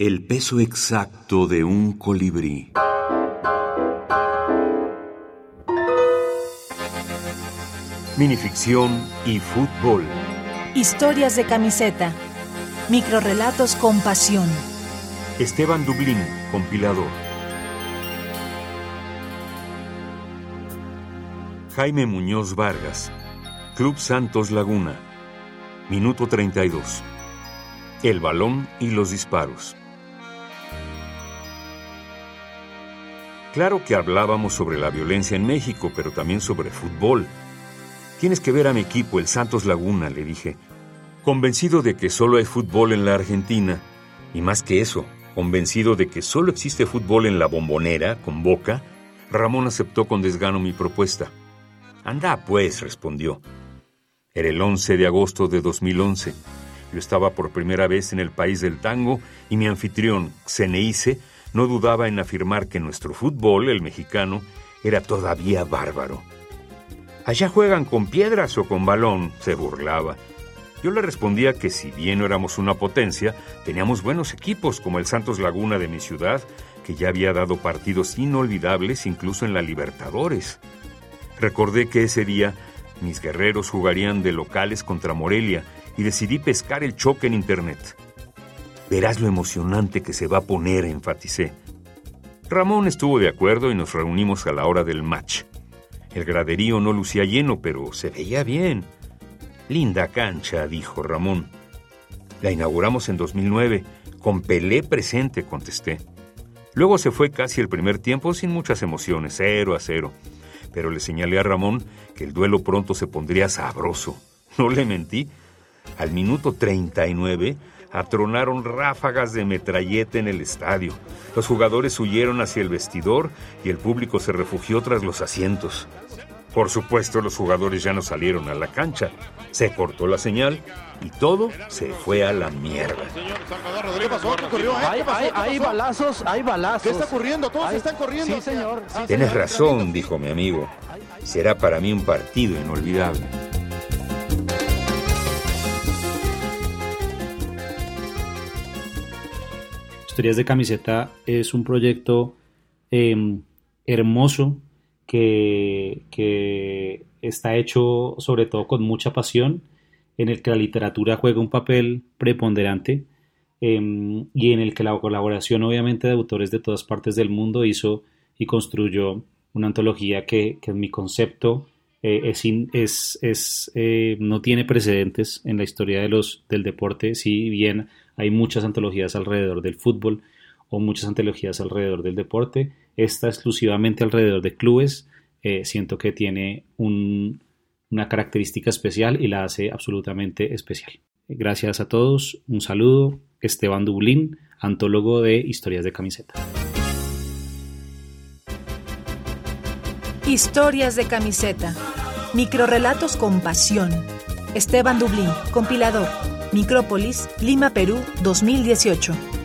El peso exacto de un colibrí. Minificción y fútbol. Historias de camiseta. Microrrelatos con pasión. Esteban Dublín, compilador. Jaime Muñoz Vargas, Club Santos Laguna. Minuto 32. El balón y los disparos. Claro que hablábamos sobre la violencia en México, pero también sobre fútbol. Tienes que ver a mi equipo, el Santos Laguna, le dije. Convencido de que solo hay fútbol en la Argentina, y más que eso, convencido de que solo existe fútbol en la bombonera, con boca, Ramón aceptó con desgano mi propuesta. Anda, pues, respondió. Era el 11 de agosto de 2011. Yo estaba por primera vez en el país del tango y mi anfitrión, Xeneice, no dudaba en afirmar que nuestro fútbol, el mexicano, era todavía bárbaro. Allá juegan con piedras o con balón, se burlaba. Yo le respondía que si bien no éramos una potencia, teníamos buenos equipos como el Santos Laguna de mi ciudad, que ya había dado partidos inolvidables incluso en la Libertadores. Recordé que ese día mis guerreros jugarían de locales contra Morelia y decidí pescar el choque en Internet. Verás lo emocionante que se va a poner, enfaticé. Ramón estuvo de acuerdo y nos reunimos a la hora del match. El graderío no lucía lleno, pero se veía bien. Linda cancha, dijo Ramón. La inauguramos en 2009, con Pelé presente, contesté. Luego se fue casi el primer tiempo sin muchas emociones, cero a cero. Pero le señalé a Ramón que el duelo pronto se pondría sabroso. No le mentí. Al minuto 39 atronaron ráfagas de metralleta en el estadio. Los jugadores huyeron hacia el vestidor y el público se refugió tras los asientos. Por supuesto, los jugadores ya no salieron a la cancha. Se cortó la señal y todo se fue a la mierda. Hay, balazos, hay balazos. ¿Qué está ocurriendo? Todos Hay- están corriendo. Sí, señor. sí, Tienes señor. razón, dijo mi amigo. Será para mí un partido inolvidable. Historias de Camiseta es un proyecto eh, hermoso que, que está hecho sobre todo con mucha pasión, en el que la literatura juega un papel preponderante eh, y en el que la colaboración obviamente de autores de todas partes del mundo hizo y construyó una antología que, que en mi concepto eh, es, es, es, eh, no tiene precedentes en la historia de los, del deporte, si bien hay muchas antologías alrededor del fútbol o muchas antologías alrededor del deporte, esta exclusivamente alrededor de clubes, eh, siento que tiene un- una característica especial y la hace absolutamente especial. Gracias a todos, un saludo, Esteban Dublín, antólogo de Historias de Camiseta. Historias de camiseta. Microrrelatos con pasión. Esteban Dublín, compilador. Micrópolis, Lima, Perú, 2018.